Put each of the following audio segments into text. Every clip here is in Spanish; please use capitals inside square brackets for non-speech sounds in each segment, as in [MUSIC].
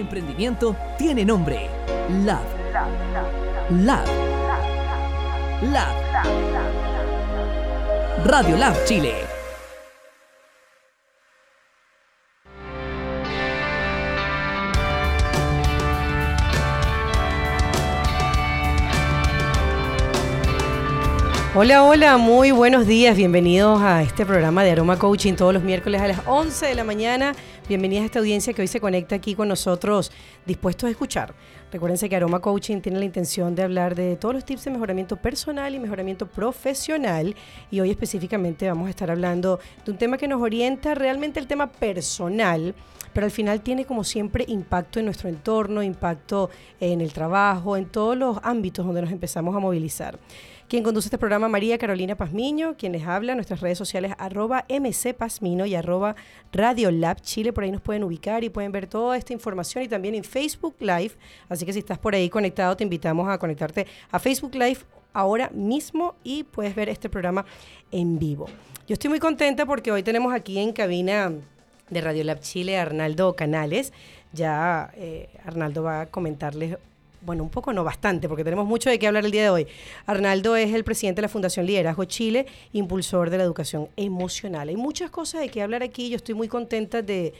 emprendimiento tiene nombre. Lab. Lab. Lab. Radio Lab Chile. Hola, hola, muy buenos días. Bienvenidos a este programa de Aroma Coaching todos los miércoles a las 11 de la mañana. Bienvenidas a esta audiencia que hoy se conecta aquí con nosotros, dispuestos a escuchar. Recuérdense que Aroma Coaching tiene la intención de hablar de todos los tips de mejoramiento personal y mejoramiento profesional. Y hoy específicamente vamos a estar hablando de un tema que nos orienta realmente el tema personal pero al final tiene como siempre impacto en nuestro entorno, impacto en el trabajo, en todos los ámbitos donde nos empezamos a movilizar. Quien conduce este programa, María Carolina Pazmiño, quien les habla, nuestras redes sociales, arroba mcpazmino y arroba Radiolab Chile, por ahí nos pueden ubicar y pueden ver toda esta información y también en Facebook Live, así que si estás por ahí conectado, te invitamos a conectarte a Facebook Live ahora mismo y puedes ver este programa en vivo. Yo estoy muy contenta porque hoy tenemos aquí en cabina de Radiolab Chile a Arnaldo Canales. Ya eh, Arnaldo va a comentarles bueno, un poco no bastante, porque tenemos mucho de qué hablar el día de hoy. Arnaldo es el presidente de la Fundación Liderazgo Chile, impulsor de la educación emocional. Hay muchas cosas de qué hablar aquí, yo estoy muy contenta de,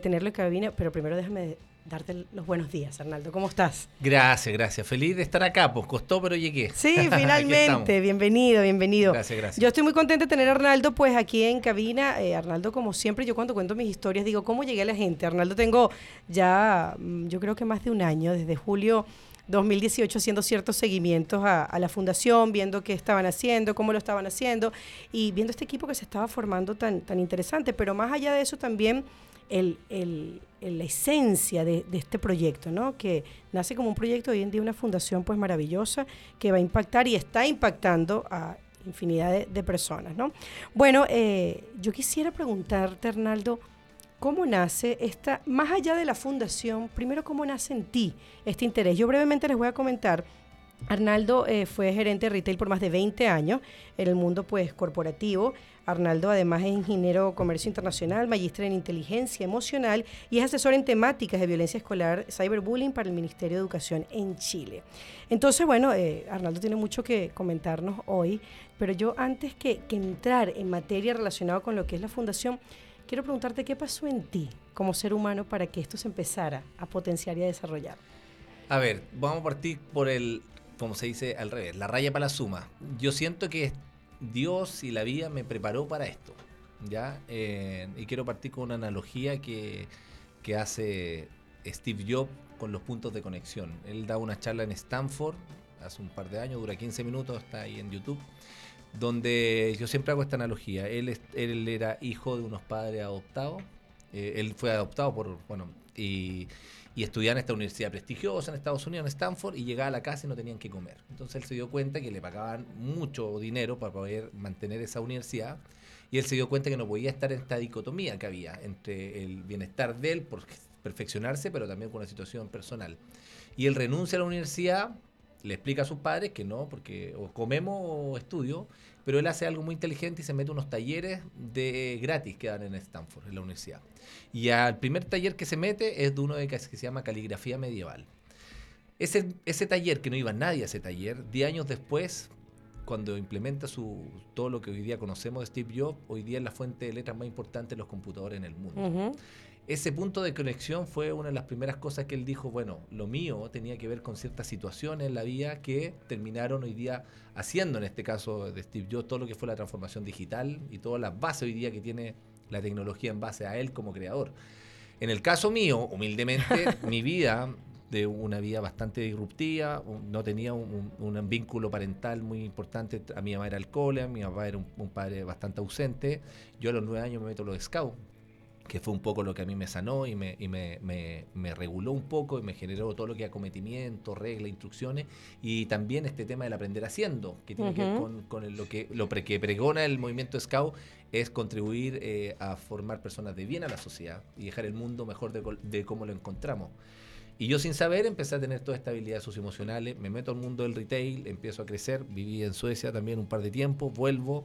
tenerlo en cabina, pero primero déjame darte los buenos días, Arnaldo. ¿Cómo estás? Gracias, gracias. Feliz de estar acá, pues costó, pero llegué. Sí, [LAUGHS] finalmente. bienvenido, bienvenido. Gracias, gracias. Yo estoy muy contenta de tener a Arnaldo, pues aquí en cabina. Eh, Arnaldo, como siempre, yo cuando cuento mis historias digo, ¿cómo llegué a la gente? Arnaldo, tengo ya, mm, yo creo que más de un año, desde julio 2018 haciendo ciertos seguimientos a, la fundación, viendo qué estaban haciendo, cómo lo estaban haciendo y viendo este equipo que se estaba formando tan, tan interesante. Pero más allá de eso también el, la esencia de, este proyecto, ¿no? que nace como un proyecto hoy en día, una fundación pues maravillosa que va a impactar y está impactando a infinidad de, personas. ¿no? Bueno, eh, yo quisiera preguntarte, Arnaldo, ¿Cómo nace esta, más allá de la fundación, primero cómo nace en ti este interés? Yo brevemente les voy a comentar. Arnaldo eh, fue gerente de retail por más de 20 años en el mundo pues corporativo. Arnaldo además es ingeniero comercio internacional, magíster en inteligencia emocional y es asesor en temáticas de violencia escolar, cyberbullying para el Ministerio de Educación en Chile. Entonces, bueno, eh, Arnaldo tiene mucho que comentarnos hoy, pero yo antes que, que entrar en materia relacionada con lo que es la fundación, quiero preguntarte qué pasó en ti como ser humano para que esto se empezara a potenciar y a desarrollar. A ver, vamos a partir por el, como se dice al revés, la raya para la suma. Yo siento que Dios y la vida me preparó para esto, ¿ya? Eh, y quiero partir con una analogía que, que hace Steve Jobs con los puntos de conexión. Él da una charla en Stanford hace un par de años, dura 15 minutos, está ahí en YouTube donde yo siempre hago esta analogía. Él, él era hijo de unos padres adoptados. Eh, él fue adoptado por, bueno, y, y, estudiaba en esta universidad prestigiosa en Estados Unidos, en Stanford, y llegaba a la casa y no tenían que comer. Entonces él se dio cuenta que le pagaban mucho dinero para poder mantener esa universidad. Y él se dio cuenta que no podía estar en esta dicotomía que había entre el bienestar de él por perfeccionarse, pero también con una situación personal. Y él renuncia a la universidad le explica a sus padres que no, porque o comemos o estudio, pero él hace algo muy inteligente y se mete unos talleres de gratis que dan en Stanford, en la universidad. Y al primer taller que se mete es de uno de que, se llama caligrafía medieval. Ese, taller, que no iba nadie a ese taller, 10 años después, cuando implementa su, todo lo que hoy día conocemos de Steve Jobs, hoy día es la fuente de letras más importante de los computadores en el mundo ese punto de conexión fue una de las primeras cosas que él dijo, bueno, lo mío tenía que ver con ciertas situaciones en la vida que terminaron hoy día haciendo, en este caso de Steve Jobs, todo lo que fue la transformación digital y todas las bases hoy día que tiene la tecnología en base a él como creador. En el caso mío, humildemente, [LAUGHS] mi vida de una vida bastante disruptiva, no tenía un, vínculo parental muy importante, a mi mamá era alcohólica, mi papá era un, un, padre bastante ausente, yo a los nueve años me meto a los scouts, que fue un poco lo que a mí me sanó y, me, y me, me, reguló un poco y me generó todo lo que es acometimiento, reglas, instrucciones y también este tema del aprender haciendo, que tiene que ver con, lo, que, lo que pregona el movimiento Scout, es contribuir eh, a formar personas de bien a la sociedad y dejar el mundo mejor de, de cómo lo encontramos. Y yo sin saber empecé a tener toda esta habilidad socioemocionales, me meto al mundo del retail, empiezo a crecer, viví en Suecia también un par de tiempo, vuelvo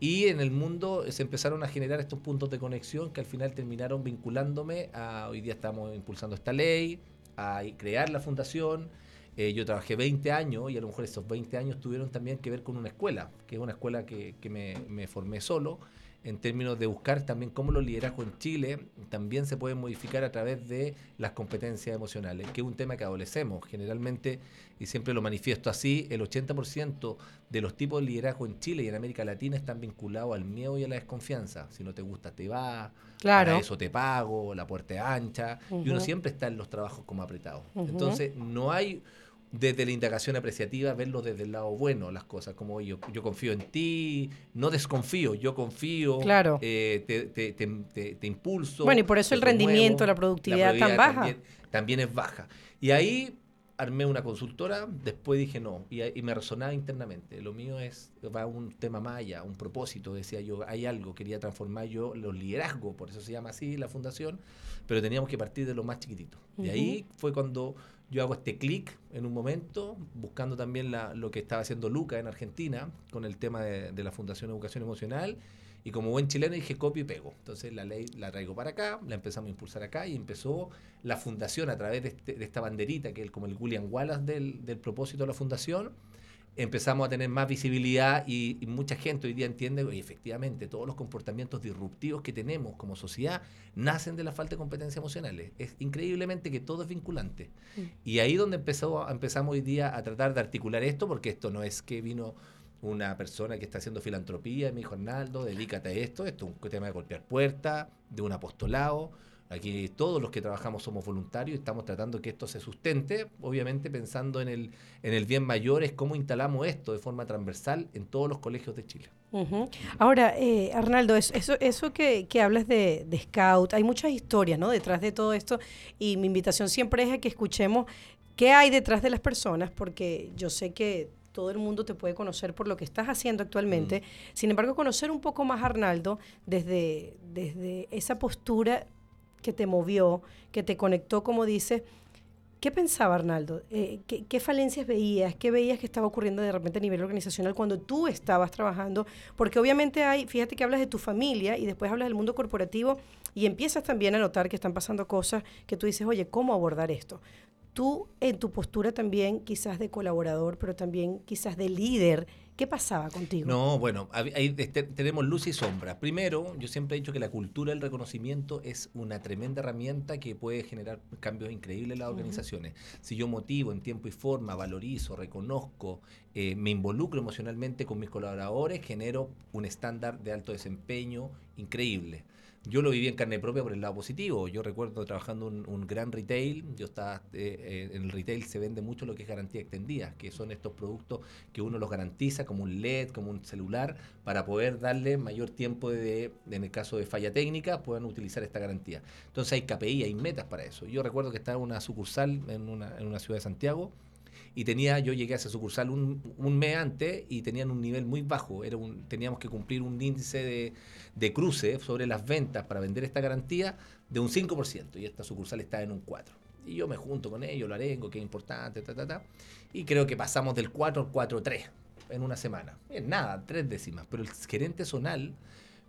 Y en el mundo se empezaron a generar estos puntos de conexión que al final terminaron vinculándome a, hoy día estamos impulsando esta ley, a crear la fundación. Eh, yo trabajé 20 años y a lo mejor esos 20 años tuvieron también que ver con una escuela, que es una escuela que, que me, me formé solo en términos de buscar también cómo los liderazgos en Chile también se pueden modificar a través de las competencias emocionales, que es un tema que adolecemos. Generalmente, y siempre lo manifiesto así, el 80% de los tipos de liderazgo en Chile y en América Latina están vinculados al miedo y a la desconfianza. Si no te gusta, te va, claro. eso te pago, la puerta es ancha, y uno siempre está en los trabajos como apretado. Entonces, no hay desde la indagación apreciativa, verlo desde el lado bueno, las cosas, como yo, yo confío en ti, no desconfío, yo confío, claro. Eh, te, te, te, impulso. Bueno, y por eso el rendimiento, la productividad, tan baja. También, es baja. Y ahí armé una consultora, después dije no, y, y, me resonaba internamente. Lo mío es, va un tema maya, un propósito, decía yo, hay algo, quería transformar yo los liderazgos, por eso se llama así la fundación, pero teníamos que partir de lo más chiquitito. Y ahí fue cuando yo hago este clic en un momento, buscando también lo que estaba haciendo Luca en Argentina con el tema de, la Fundación Educación Emocional. Y como buen chileno dije copio y pego. Entonces la ley la traigo para acá, la empezamos a impulsar acá y empezó la fundación a través de, este, esta banderita, que es como el William Wallace del propósito de la fundación empezamos a tener más visibilidad y, mucha gente hoy día entiende que efectivamente todos los comportamientos disruptivos que tenemos como sociedad nacen de la falta de competencias emocionales. Es increíblemente que todo es vinculante. Mm. Y ahí donde empezó, empezamos hoy día a tratar de articular esto, porque esto no es que vino una persona que está haciendo filantropía y me dijo, Arnaldo, dedícate a esto, esto es un tema de golpear puertas, de un apostolado Aquí todos los que trabajamos somos voluntarios y estamos tratando que esto se sustente, obviamente pensando en el, en el bien mayor, es cómo instalamos esto de forma transversal en todos los colegios de Chile. Ahora, eh, Arnaldo, eso, eso que, que hablas de, de, Scout, hay muchas historias ¿no? detrás de todo esto y mi invitación siempre es a que escuchemos qué hay detrás de las personas, porque yo sé que todo el mundo te puede conocer por lo que estás haciendo actualmente. Mm. Sin embargo, conocer un poco más a Arnaldo desde, desde esa postura que te movió, que te conectó, como dices. ¿Qué pensaba Arnaldo? Eh, ¿qué, falencias veías? ¿Qué veías que estaba ocurriendo de repente a nivel organizacional cuando tú estabas trabajando? Porque obviamente hay, fíjate que hablas de tu familia y después hablas del mundo corporativo y empiezas también a notar que están pasando cosas que tú dices, oye, ¿cómo abordar esto? Tú en tu postura también quizás de colaborador, pero también quizás de líder ¿Qué pasaba contigo? No, bueno, ahí tenemos luz y sombra. Primero, yo siempre he dicho que la cultura del reconocimiento es una tremenda herramienta que puede generar cambios increíbles en las organizaciones. Si yo motivo en tiempo y forma, valorizo, reconozco, eh, me involucro emocionalmente con mis colaboradores, genero un estándar de alto desempeño increíble. Yo lo viví en carne propia por el lado positivo. Yo recuerdo trabajando en un, gran retail. Yo estaba eh, eh, en el retail se vende mucho lo que es garantía extendida, que son estos productos que uno los garantiza como un LED, como un celular, para poder darle mayor tiempo de, en el caso de falla técnica, puedan utilizar esta garantía. Entonces hay KPI, hay metas para eso. Yo recuerdo que estaba en una sucursal en una, en una ciudad de Santiago y tenía, yo llegué a esa sucursal un, un mes antes y tenían un nivel muy bajo. Teníamos que cumplir un índice de, de cruce sobre las ventas para vender esta garantía de un 5% y esta sucursal está en un 4%. Y yo me junto con ellos, lo arengo, que es importante, ta, ta, ta. Y creo que pasamos del 4 al 4-3 en una semana. Bien, nada, tres décimas. Pero el gerente zonal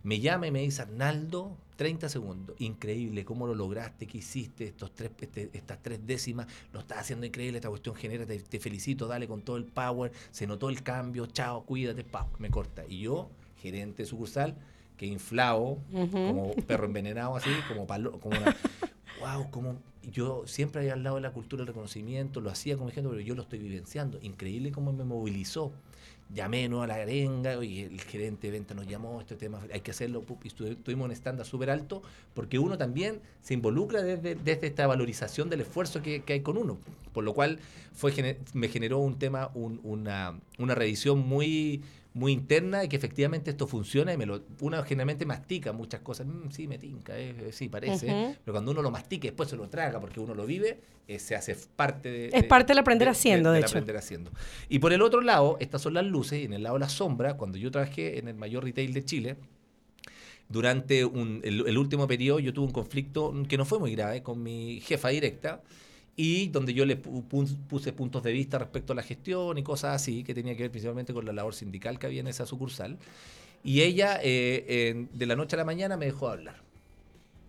me llama y me dice, Arnaldo, 30 segundos, increíble, ¿cómo lo lograste? ¿Qué hiciste? Estos tres, este, estas tres décimas, lo estás haciendo increíble, esta cuestión genera, te, felicito, dale con todo el power, se notó el cambio, chao, cuídate, pau, me corta. Y yo, gerente sucursal, que inflado, como perro envenenado así, como palo, como una, [LAUGHS] wow, como yo siempre había al lado de la cultura del reconocimiento, lo hacía como ejemplo, pero yo lo estoy vivenciando. Increíble cómo me movilizó llamé no a la arenga, y el gerente de venta nos llamó, este tema hay que hacerlo, y tuvimos un estándar súper alto, porque uno también se involucra desde, esta valorización del esfuerzo que, hay con uno, por lo cual fue, me generó un tema, una, una revisión muy muy interna y que efectivamente esto funciona y me lo, uno generalmente mastica muchas cosas, mm, sí, me tinca, eh, sí, parece, pero cuando uno lo mastica y después se lo traga porque uno lo vive, eh, se hace parte de... Es parte del aprender haciendo, de, hecho. aprender haciendo. Y por el otro lado, estas son las luces y en el lado de la sombra, cuando yo trabajé en el mayor retail de Chile, durante un, el, el último periodo yo tuve un conflicto que no fue muy grave con mi jefa directa, y donde yo le puse puntos de vista respecto a la gestión y cosas así, que tenía que ver principalmente con la labor sindical que había en esa sucursal. Y ella, eh, de la noche a la mañana, me dejó hablar.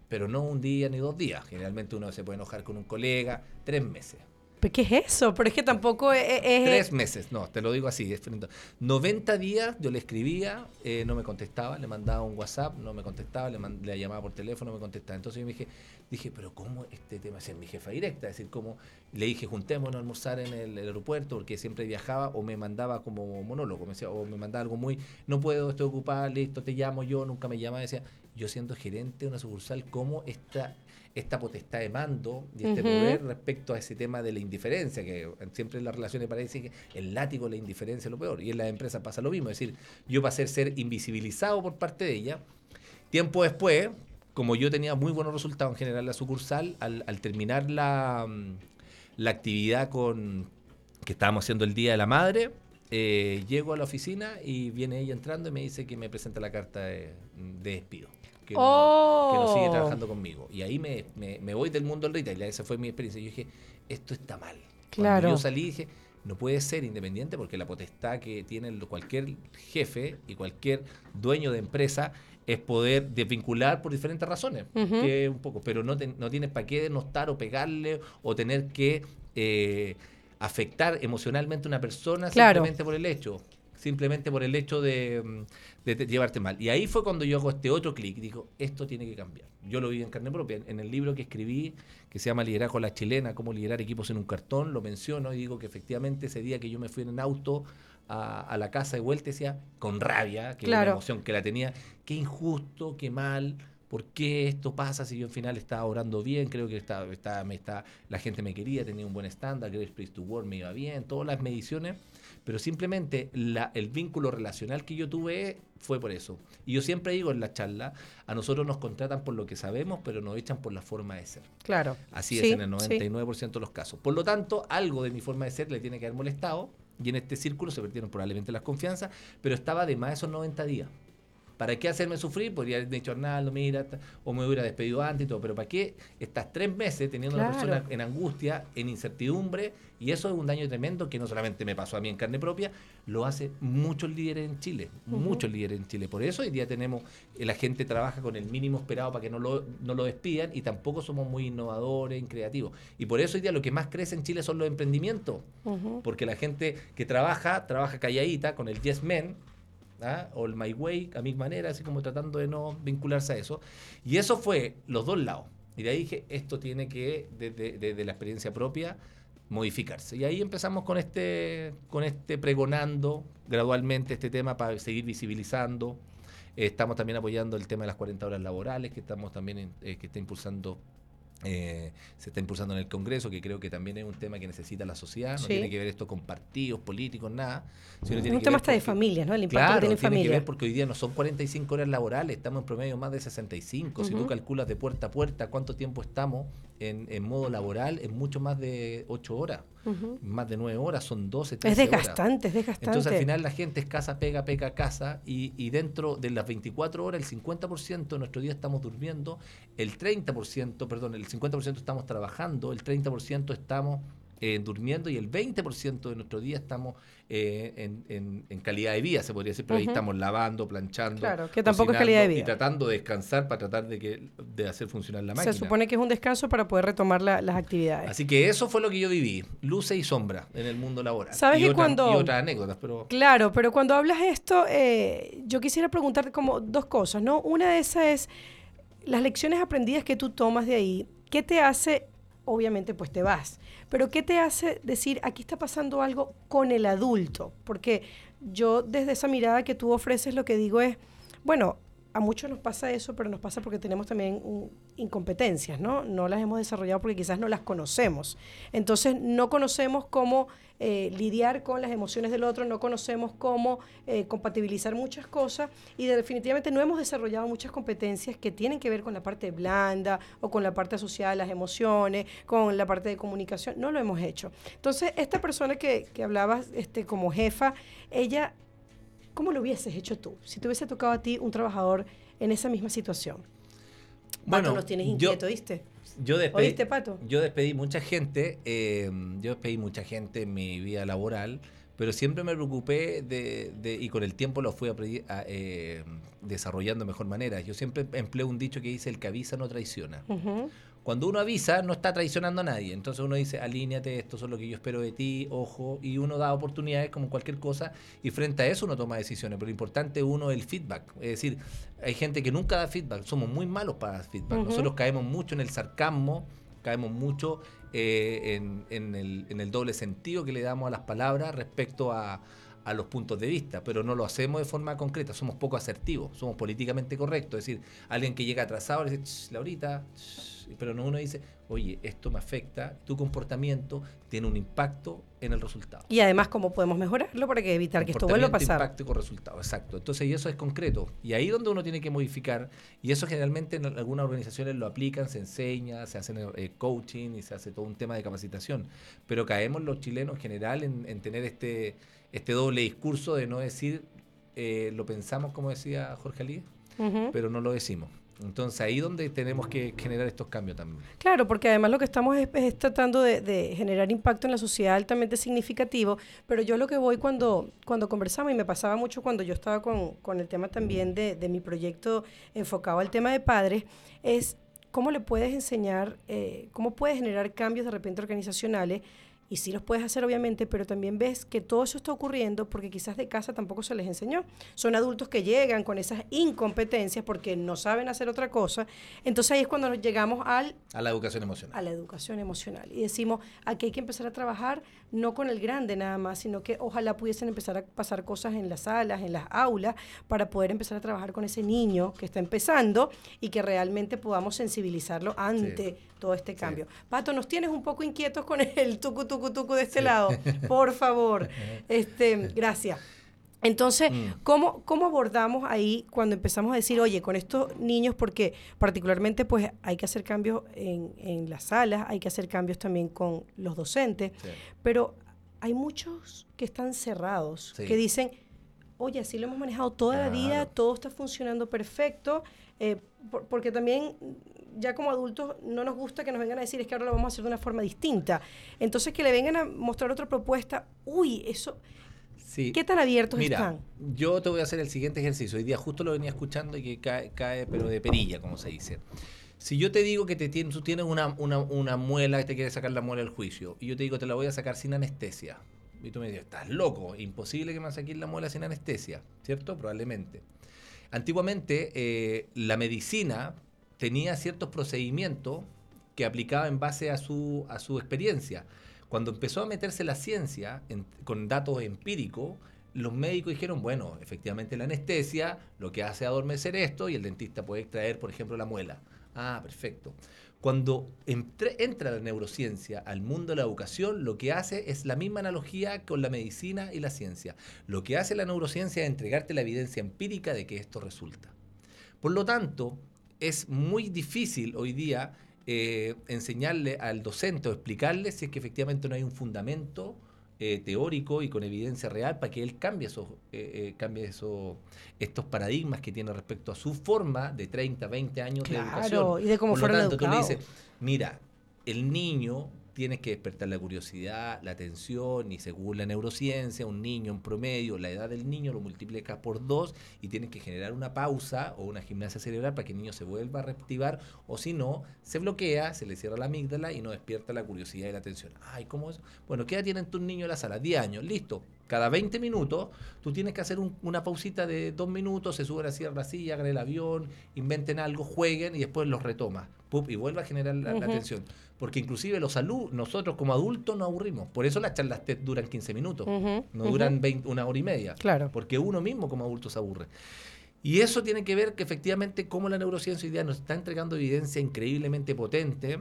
Pero no un día ni dos días. Generalmente uno se puede enojar con un colega. Tres meses. ¿Pero ¿Qué es eso? Pero es que tampoco es... es- Tres meses, no, te lo digo así. es frente- 90 días yo le escribía, eh, no me contestaba, le mandaba un WhatsApp, no me contestaba, le, llamaba por teléfono, no me contestaba. Entonces yo me dije, dije, pero ¿cómo este tema? Es mi jefa directa, es decir, ¿cómo? Le dije, juntémonos a almorzar en el, el aeropuerto, porque siempre viajaba o me mandaba como monólogo, me decía, o me mandaba algo muy, no puedo, estoy ocupada, listo, te llamo yo, nunca me llamaba, decía, yo siendo gerente de una sucursal, ¿cómo esta, esta potestad de mando y este Ujú. poder respecto a ese tema de la indiferencia, que siempre en las relaciones parece que el látigo, la indiferencia es lo peor, y en las empresas pasa lo mismo, es decir, yo pasé a ser invisibilizado por parte de ella, tiempo después, como yo tenía muy buenos resultados en general en la sucursal, al, al terminar la, mm, la actividad con que estábamos haciendo el Día de la Madre, eh, llego a la oficina y viene ella entrando y me dice que me presenta la carta de, de despido. Que no, que no sigue Oh. trabajando conmigo. Y ahí me, me- me voy del mundo del retail. Esa fue mi experiencia. Yo dije, esto está mal. Claro. Cuando yo salí dije, no puede ser independiente porque la potestad que tiene cualquier jefe y cualquier dueño de empresa es poder desvincular por diferentes razones. Que un poco, pero no, te- no tienes para qué denostar o pegarle o tener que eh, afectar emocionalmente a una persona Claro. simplemente por el hecho. Simplemente por el hecho de, mm, de llevarte mal. Y ahí fue cuando yo hago este otro clic. Digo, esto tiene que cambiar. Yo lo vi en carne propia. En el libro que escribí, que se llama Liderazgo a la Chilena, cómo liderar equipos en un cartón, lo menciono y digo que efectivamente ese día que yo me fui en auto a, a la casa de vuelta, decía, con rabia, que era Claro. una emoción que la tenía, qué injusto, qué mal, ¿por qué esto pasa si yo al final estaba orando bien? Creo que estaba, estaba- me está, la gente me quería, tenía un buen estándar, Great Place to Work me iba bien, todas las mediciones, pero simplemente la- el vínculo relacional que yo tuve fue por eso. Y yo siempre digo en la charla, a nosotros nos contratan por lo que sabemos, pero nos echan por la forma de ser. Claro. Así Sí, es en el sí. 99% de los casos. Por lo tanto, algo de mi forma de ser le tiene que haber molestado y en este círculo se perdieron probablemente las confianzas, pero estaba de más esos 90 días. ¿Para qué hacerme sufrir? Podría haber dicho Arnaldo, mira, o me hubiera despedido antes y todo, pero ¿para qué estás tres meses teniendo a una persona en angustia, en incertidumbre? Y eso es un daño tremendo que no solamente me pasó a mí en carne propia, lo hace muchos líderes en Chile, muchos líderes en Chile. Por eso hoy día tenemos, eh, la gente trabaja con el mínimo esperado para que no lo, no lo despidan y tampoco somos muy innovadores, creativos. Y por eso hoy día lo que más crece en Chile son los emprendimientos, porque la gente que trabaja, trabaja calladita con el Yes Men, ¿ah? o el My Way, a mi manera, así como tratando de no vincularse a eso. Y eso fue los dos lados. Y de ahí dije, esto tiene que, desde la experiencia propia, modificarse. Y ahí empezamos con este, con este pregonando gradualmente este tema para seguir visibilizando. Eh, estamos también apoyando el tema de las 40 horas laborales, que estamos también eh, que está impulsando eh, se está impulsando en el Congreso, que creo que también es un tema que necesita la sociedad, no Sí. tiene que ver esto con partidos políticos, nada. sino tiene un que tema ver hasta de familias, ¿no? El impacto Claro, que tiene tiene en que familia. ver porque hoy día no son 45 horas laborales, estamos en promedio más de 65. Si tú calculas de puerta a puerta cuánto tiempo estamos en, en modo laboral, es mucho más de 8 horas, más de 9 horas, son 12, Es 13 horas. desgastante, es desgastante. Entonces al final la gente es casa, pega, pega, casa y, y dentro de las 24 horas el 50% de nuestro día estamos durmiendo, el 30%, perdón, el 50% estamos trabajando, el 30% estamos eh, durmiendo y el 20% de nuestro día estamos eh, en, en- en calidad de vida, se podría decir, pero ahí estamos lavando, planchando. Claro, que tampoco es calidad de vida. Y tratando de descansar para tratar de, que, de hacer funcionar la máquina. Se supone que es un descanso para poder retomar la- las actividades. Así que eso fue lo que yo viví, luces y sombras en el mundo laboral. ¿Sabes y que otra- cuando- Y otras anécdotas, pero... Claro, pero cuando hablas esto, eh, yo quisiera preguntarte como dos cosas, ¿no? Una de esas es las lecciones aprendidas que tú tomas de ahí. ¿Qué te hace, obviamente, pues te vas, pero qué te hace decir, aquí está pasando algo con el adulto? Porque yo desde esa mirada que tú ofreces lo que digo es, bueno, a muchos nos pasa eso, pero nos pasa porque tenemos también incompetencias, ¿no? No las hemos desarrollado porque quizás no las conocemos. Entonces, no conocemos cómo eh, lidiar con las emociones del otro, no conocemos cómo eh, compatibilizar muchas cosas y de- definitivamente no hemos desarrollado muchas competencias que tienen que ver con la parte blanda o con la parte asociada a las emociones, con la parte de comunicación. No lo hemos hecho. Entonces, esta persona que, que hablabas este, como jefa, ella ¿Cómo lo hubieses hecho tú? Si te hubiese tocado a ti un trabajador en esa misma situación. Pato, nos tienes yo- inquieto, ¿viste? Yo despedí, ¿Oíste, Pato? Yo despedí mucha gente, eh, yo despedí mucha gente en mi vida laboral, pero siempre me preocupé de, de- y con el tiempo lo fui a- eh, desarrollando de mejor manera. Yo siempre empleo un dicho que dice, el que avisa no traiciona. Ujú. Cuando uno avisa, no está traicionando a nadie. Entonces uno dice, alíñate, esto es lo que yo espero de ti, ojo, y uno da oportunidades como cualquier cosa, y frente a eso uno toma decisiones. Pero lo importante uno es el feedback. Es decir, hay gente que nunca da feedback, somos muy malos para dar feedback. Nosotros caemos mucho en el sarcasmo, caemos mucho eh, en, en el, en el doble sentido que le damos a las palabras respecto a, a los puntos de vista, pero no lo hacemos de forma concreta, somos poco asertivos, somos políticamente correctos, es decir, alguien que llega atrasado le dice, "Ch, Laurita, ch", pero no uno dice, oye, esto me afecta, tu comportamiento tiene un impacto en el resultado. Y además, ¿cómo podemos mejorarlo para que evitar que esto vuelva a pasar? impacto con resultado, exacto. Entonces, y eso es concreto. Y ahí donde uno tiene que modificar, y eso generalmente en algunas organizaciones lo aplican, se enseña, se hace eh, coaching y se hace todo un tema de capacitación. Pero caemos los chilenos en general en, en tener este, este doble discurso de no decir, eh, lo pensamos como decía Jorge Ali, Ujú. pero no lo decimos. Entonces ahí donde tenemos que generar estos cambios también. Claro, porque además lo que estamos es, tratando de, de generar impacto en la sociedad altamente significativo, pero yo lo que voy cuando, cuando conversamos, y me pasaba mucho cuando yo estaba con, con el tema también de, de mi proyecto enfocado al tema de padres, es cómo le puedes enseñar, eh, cómo puedes generar cambios de repente organizacionales. Y sí los puedes hacer, obviamente, pero también ves que todo eso está ocurriendo porque quizás de casa tampoco se les enseñó. Son adultos que llegan con esas incompetencias porque no saben hacer otra cosa. Entonces ahí es cuando nos llegamos al A la educación emocional. a la educación emocional. Y decimos, aquí hay que empezar a trabajar no con el grande nada más, sino que ojalá pudiesen empezar a pasar cosas en las salas, en las aulas, para poder empezar a trabajar con ese niño que está empezando y que realmente podamos sensibilizarlo ante todo este cambio. Pato, nos tienes un poco inquietos con el tucu, tucu, tucu de este Sí. lado. [LAUGHS] Por favor. este, gracias. Entonces, Mm. ¿cómo, ¿cómo abordamos ahí cuando empezamos a decir, oye, con estos niños, porque particularmente pues hay que hacer cambios en, en las salas, hay que hacer cambios también con los docentes, Sí. pero hay muchos que están cerrados, Sí. que dicen, oye, así lo hemos manejado toda la vida, todo está funcionando perfecto, eh, por- porque también ya como adultos no nos gusta que nos vengan a decir es que ahora lo vamos a hacer de una forma distinta. Entonces que le vengan a mostrar otra propuesta, uy, eso, Sí. ¿qué tan abiertos Mira, están? yo te voy a hacer el siguiente ejercicio. Hoy día justo lo venía escuchando y que cae, cae, pero de perilla, como se dice. Si yo te digo que te tienes, tú tienes una, una, una muela que te quiere sacar la muela del juicio, y yo te digo te la voy a sacar sin anestesia, y tú me dices, estás loco, imposible que me saques la muela sin anestesia, ¿cierto? Probablemente. Antiguamente, eh, la medicina tenía ciertos procedimientos que aplicaba en base a su, a su experiencia. Cuando empezó a meterse la ciencia en- con datos empíricos, los médicos dijeron, bueno, efectivamente la anestesia lo que hace es adormecer esto y el dentista puede extraer, por ejemplo, la muela. Ah, perfecto. Cuando entra la neurociencia al mundo de la educación, lo que hace es la misma analogía con la medicina y la ciencia. Lo que hace la neurociencia es entregarte la evidencia empírica de que esto resulta. Por lo tanto, es muy difícil hoy día eh, enseñarle al docente o explicarle si es que efectivamente no hay un fundamento eh, teórico y con evidencia real para que él cambie, esos, eh, cambie esos, estos paradigmas que tiene respecto a su forma de 30, 20 años de educación. Claro, y de cómo Por lo tú le dices, mira, el niño tiene que despertar la curiosidad, la atención, y según la neurociencia, un niño en promedio, la edad del niño lo multiplicas por dos y tienes que generar una pausa o una gimnasia cerebral para que el niño se vuelva a reactivar, o si no, se bloquea, se le cierra la amígdala y no despierta la curiosidad y la atención. Ay, ¿cómo es? Bueno, ¿qué edad tienen tus niños en la sala? 10 años, listo. Cada 20 minutos tú tienes que hacer un- una pausita de dos minutos, se suben así a la silla, hagan el avión, inventen algo, jueguen y después los retomas. Pup, y vuelve a generar la, atención. Porque inclusive los alumnos, nosotros como adultos nos aburrimos. Por eso las charlas TED duran 15 minutos, no duran 20 una hora y media. Claro. Porque uno mismo como adulto se aburre. Y eso tiene que ver que efectivamente como la neurociencia hoy día nos está entregando evidencia increíblemente potente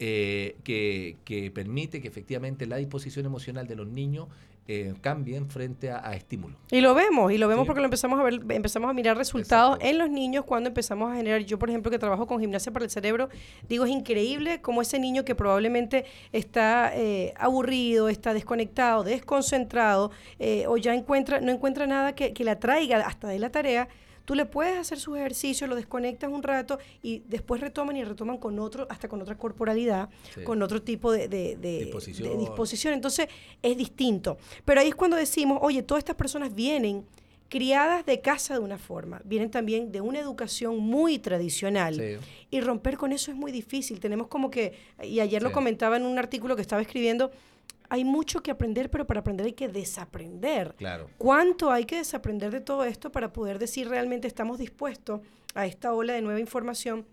eh, que, que permite que efectivamente la disposición emocional de los niños eh, cambien frente a, a estímulos. Y lo vemos, y lo vemos Sí. porque lo empezamos a ver, empezamos a mirar resultados Exacto. en los niños cuando empezamos a generar, yo por ejemplo que trabajo con gimnasia para el cerebro, digo, es increíble como ese niño que probablemente está eh, aburrido, está desconectado, desconcentrado, eh, o ya encuentra, no encuentra nada que, que le atraiga hasta de la tarea, tú le puedes hacer sus ejercicios, lo desconectas un rato y después retoman y retoman con otro, hasta con otra corporalidad, con otro tipo de, disposición. de disposición. Entonces es distinto. Pero ahí es cuando decimos, oye, todas estas personas vienen criadas de casa de una forma, vienen también de una educación muy tradicional. Y romper con eso es muy difícil. Tenemos como que, y ayer lo comentaba en un artículo que estaba escribiendo, hay mucho que aprender, pero para aprender hay que desaprender. Claro. ¿Cuánto hay que desaprender de todo esto para poder decir realmente estamos dispuestos a esta ola de nueva información?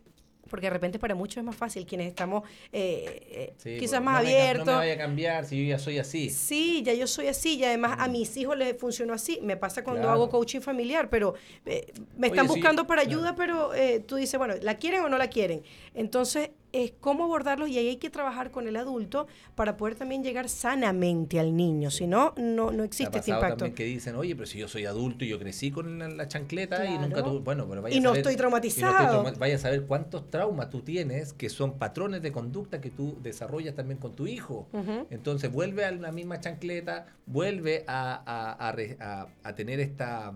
porque de repente para muchos es más fácil quienes estamos eh, eh quizás más abiertos. no me vaya a cambiar si yo ya soy así. Sí, ya yo soy así y además a mm. mis hijos les funcionó así. Me pasa cuando hago coaching familiar, pero eh, me están buscando para ayuda, pero eh, tú dices, bueno, ¿la quieren o no la quieren? Entonces es cómo abordarlos y ahí hay que trabajar con el adulto para poder también llegar sanamente al niño, si no, no, no existe este impacto. también que dicen, oye, pero si yo soy adulto y yo crecí con la, chancleta y nunca tuve, bueno, pero vaya y no estoy traumatizado. vaya a saber cuántos traumas tú tienes que son patrones de conducta que tú desarrollas también con tu hijo. Entonces vuelve a la misma chancleta, vuelve a, a tener esta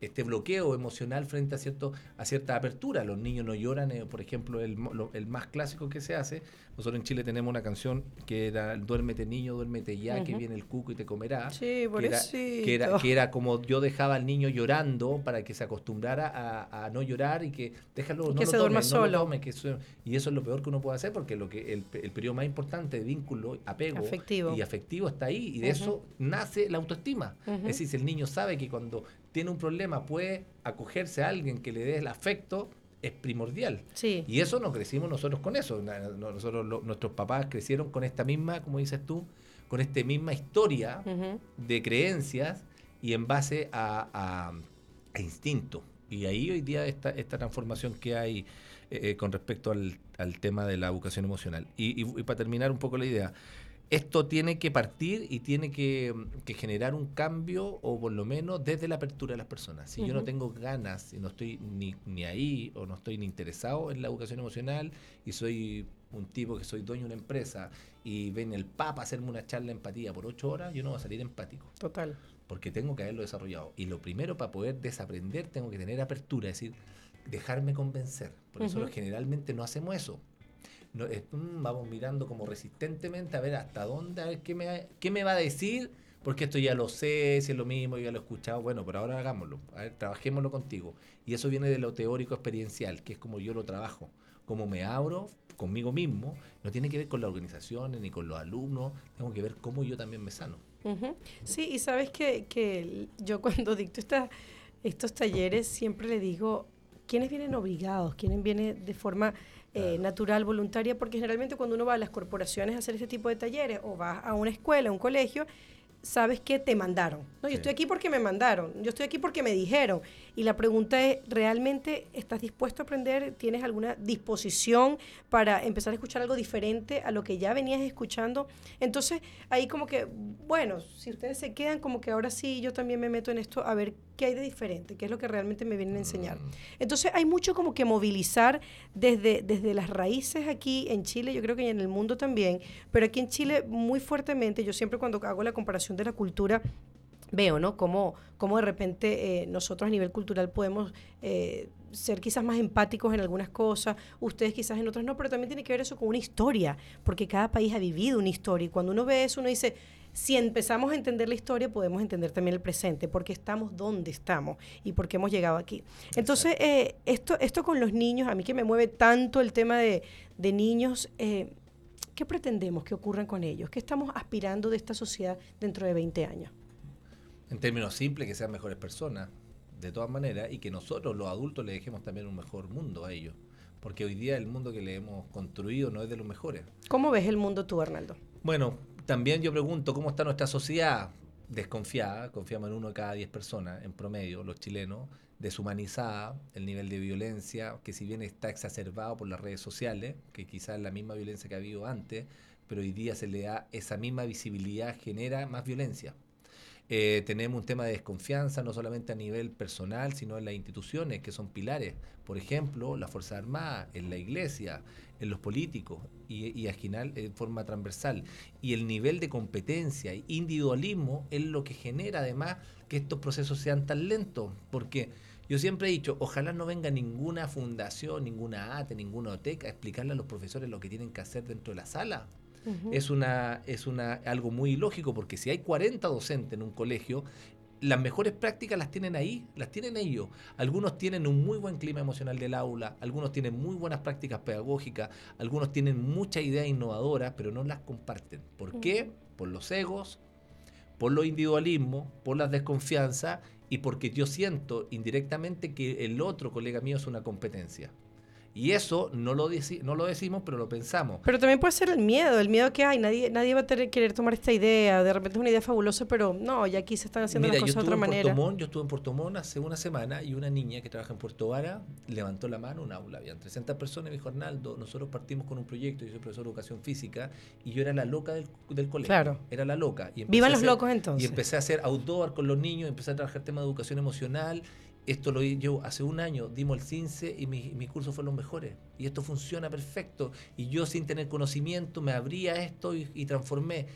este bloqueo emocional frente a cierto a cierta apertura. Los niños no lloran, eh, por ejemplo, el, el, más clásico que se hace. Nosotros en Chile tenemos una canción que era Duérmete niño, duérmete ya, que viene el cuco y te comerá. Sí, que era, que era, que era como yo dejaba al niño llorando para que se acostumbrara a, no llorar y que déjalo, no que se duerma solo. que y eso es lo peor que uno puede hacer porque lo que el, el periodo más importante de vínculo, apego y afectivo está ahí y de eso nace la autoestima. Es decir, si el niño sabe que cuando tiene un problema, puede acogerse a alguien que le dé el afecto, es primordial. Sí. Y eso no crecimos nosotros con eso. Nosotros, nuestros papás crecieron con esta misma, como dices tú, con esta misma historia de creencias y en base a, instinto. Y ahí hoy día esta, esta transformación que hay eh, eh, con respecto al, tema de la educación emocional. y para terminar un poco la idea, esto tiene que partir y tiene que, generar un cambio, o por lo menos desde la apertura de las personas. Si yo no tengo ganas y no estoy ni, ni ahí, o no estoy ni interesado en la educación emocional, y soy un tipo que soy dueño de una empresa, y ven el Papa hacerme una charla de empatía por ocho horas, yo no voy a salir empático. Total. Porque tengo que haberlo desarrollado. Y lo primero para poder desaprender, tengo que tener apertura, es decir, dejarme convencer. Por eso generalmente no hacemos eso. Mm, vamos mirando como resistentemente a ver hasta dónde, a ver qué me, qué me va a decir, porque esto ya lo sé, si es lo mismo, ya lo he escuchado, bueno, pero ahora hagámoslo, a ver, trabajémoslo contigo. Y eso viene de lo teórico experiencial, que es como yo lo trabajo, como me abro conmigo mismo, no tiene que ver con las organizaciones ni con los alumnos, tengo que ver cómo yo también me sano. Sí, y sabes que, que yo cuando dicto estos talleres siempre le digo, ¿quiénes vienen obligados? ¿Quiénes vienen de forma eh, natural, voluntaria, porque generalmente cuando uno va a las corporaciones a hacer este tipo de talleres o va a una escuela, a un colegio, sabes que te mandaron. ¿no? Yo estoy aquí porque me mandaron, yo estoy aquí porque me dijeron. Y la pregunta es, ¿realmente estás dispuesto a aprender? ¿Tienes alguna disposición para empezar a escuchar algo diferente a lo que ya venías escuchando? Entonces, ahí como que, bueno, si ustedes se quedan, como que ahora sí yo también me meto en esto a ver qué hay de diferente, qué es lo que realmente me vienen a enseñar. Mm. Entonces, hay mucho como que movilizar desde, desde las raíces aquí en Chile, yo creo que en el mundo también, pero aquí en Chile muy fuertemente, yo siempre cuando hago la comparación de la cultura, veo, ¿no? Cómo, cómo de repente eh, nosotros a nivel cultural podemos eh, ser quizás más empáticos en algunas cosas, ustedes quizás en otras no, pero también tiene que ver eso con una historia, porque cada país ha vivido una historia y cuando uno ve eso uno dice, si empezamos a entender la historia podemos entender también el presente, porque estamos donde estamos y porque hemos llegado aquí. Entonces, eh, esto, esto con los niños, a mí que me mueve tanto el tema de, de niños, ¿qué pretendemos que ocurran con ellos? ¿Qué estamos aspirando de esta sociedad dentro de 20 años? En términos simples, que sean mejores personas, de todas maneras, y que nosotros los adultos le dejemos también un mejor mundo a ellos. Porque hoy día el mundo que le hemos construido no es de los mejores. ¿Cómo ves el mundo tú, Arnaldo? Bueno, también yo pregunto, ¿cómo está nuestra sociedad? Desconfiada, confiamos en uno de cada diez personas, en promedio, los chilenos, deshumanizada, el nivel de violencia, que si bien está exacerbado por las redes sociales, que quizás es la misma violencia que ha habido antes, pero hoy día se le da esa misma visibilidad, genera más violencia. Eh, tenemos un tema de desconfianza, no solamente a nivel personal, sino en las instituciones que son pilares. Por ejemplo, la Fuerza Armada, en la iglesia, en los políticos y, y final en forma transversal. Y el nivel de competencia e individualismo es lo que genera además que estos procesos sean tan lentos. Porque Yo siempre he dicho, ojalá no venga ninguna fundación, ninguna ATE, ninguna OTEC a explicarle a los profesores lo que tienen que hacer dentro de la sala. Es una es una algo muy ilógico porque si hay 40 docentes en un colegio, las mejores prácticas las tienen ahí, las tienen ellos. Algunos tienen un muy buen clima emocional del aula, algunos tienen muy buenas prácticas pedagógicas, algunos tienen muchas ideas innovadoras, pero no las comparten. ¿Por qué? Por los egos, por los individualismos, por las desconfianzas y porque yo siento indirectamente que el otro colega mío es una competencia. Y eso no lo, no lo decimos, pero lo pensamos. Pero también puede ser el miedo, el miedo que hay. Nadie, nadie va a tener, querer tomar esta idea. De repente es una idea fabulosa, pero no, ya aquí se están haciendo las cosas de otra manera. yo estuve en Puerto Montt hace una semana y una niña que trabaja en Puerto Vara levantó la mano en un aula. Habían 300 personas y me dijo, Arnaldo, nosotros partimos con un proyecto. Yo soy profesor de educación física y yo era la loca del, del colegio. Claro. Era la loca. Y Vivan los locos entonces. Y empecé a hacer outdoor con los niños, empecé a trabajar temas de educación emocional esto lo yo hace un año, dimos el CINCE y mis mi cursos fueron los mejores. Y esto funciona perfecto. Y yo sin tener conocimiento me abría esto y, transformé.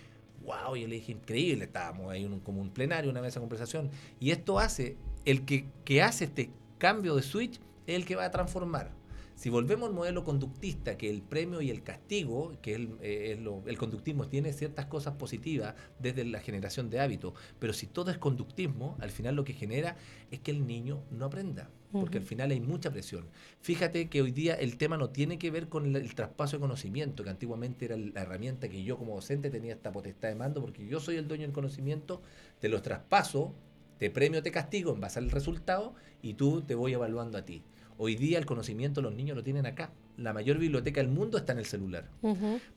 ¡Wow! Yo le dije, increíble, estábamos ahí en un, como un plenario, una mesa de conversación. Y esto hace, el que, que hace este cambio de switch es el que va a transformar. Si volvemos al modelo conductista, que el premio y el castigo, que el, eh, el, conductismo tiene ciertas cosas positivas desde la generación de hábitos, pero si todo es conductismo, al final lo que genera es que el niño no aprenda, porque al final hay mucha presión. Fíjate que hoy día el tema no tiene que ver con el, traspaso de conocimiento, que antiguamente era la herramienta que yo como docente tenía esta potestad de mando, porque yo soy el dueño del conocimiento, te los traspaso, te premio, te castigo en base al resultado y tú te voy evaluando a ti. Hoy día el conocimiento los niños lo tienen acá. La mayor biblioteca del mundo está en el celular.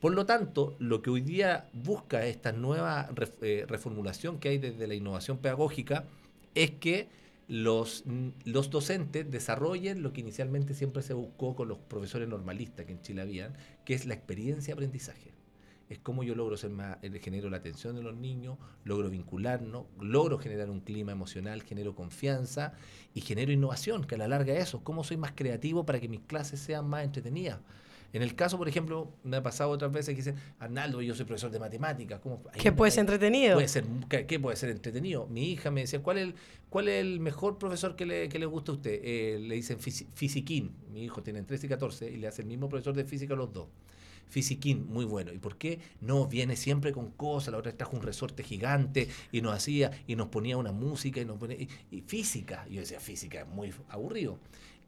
Por lo tanto, lo que hoy día busca esta nueva eh, reformulación que hay desde la innovación pedagógica es que los, los docentes desarrollen lo que inicialmente siempre se buscó con los profesores normalistas que en Chile habían, que es la experiencia de aprendizaje es cómo yo logro ser más, eh, genero la atención de los niños, logro vincularnos, logro generar un clima emocional, genero confianza y genero innovación, que a la larga es eso, cómo soy más creativo para que mis clases sean más entretenidas. En el caso, por ejemplo, me ha pasado otras veces que dicen, Arnaldo, yo soy profesor de matemáticas. ¿cómo, ¿Qué puede ser entretenido? Puede ser, ¿qué, puede ser entretenido? Mi hija me decía, ¿cuál es el, cuál es el mejor profesor que le, que le gusta a usted? Eh, le dicen fisiquín. Mi hijo tiene 13 y 14 y le hace el mismo profesor de física a los dos. Fisiquín, muy bueno. ¿Y por qué? No, viene siempre con cosas. La otra vez trajo un resorte gigante y nos hacía y nos ponía una música y nos ponía. Y, física. Yo decía, física es muy aburrido.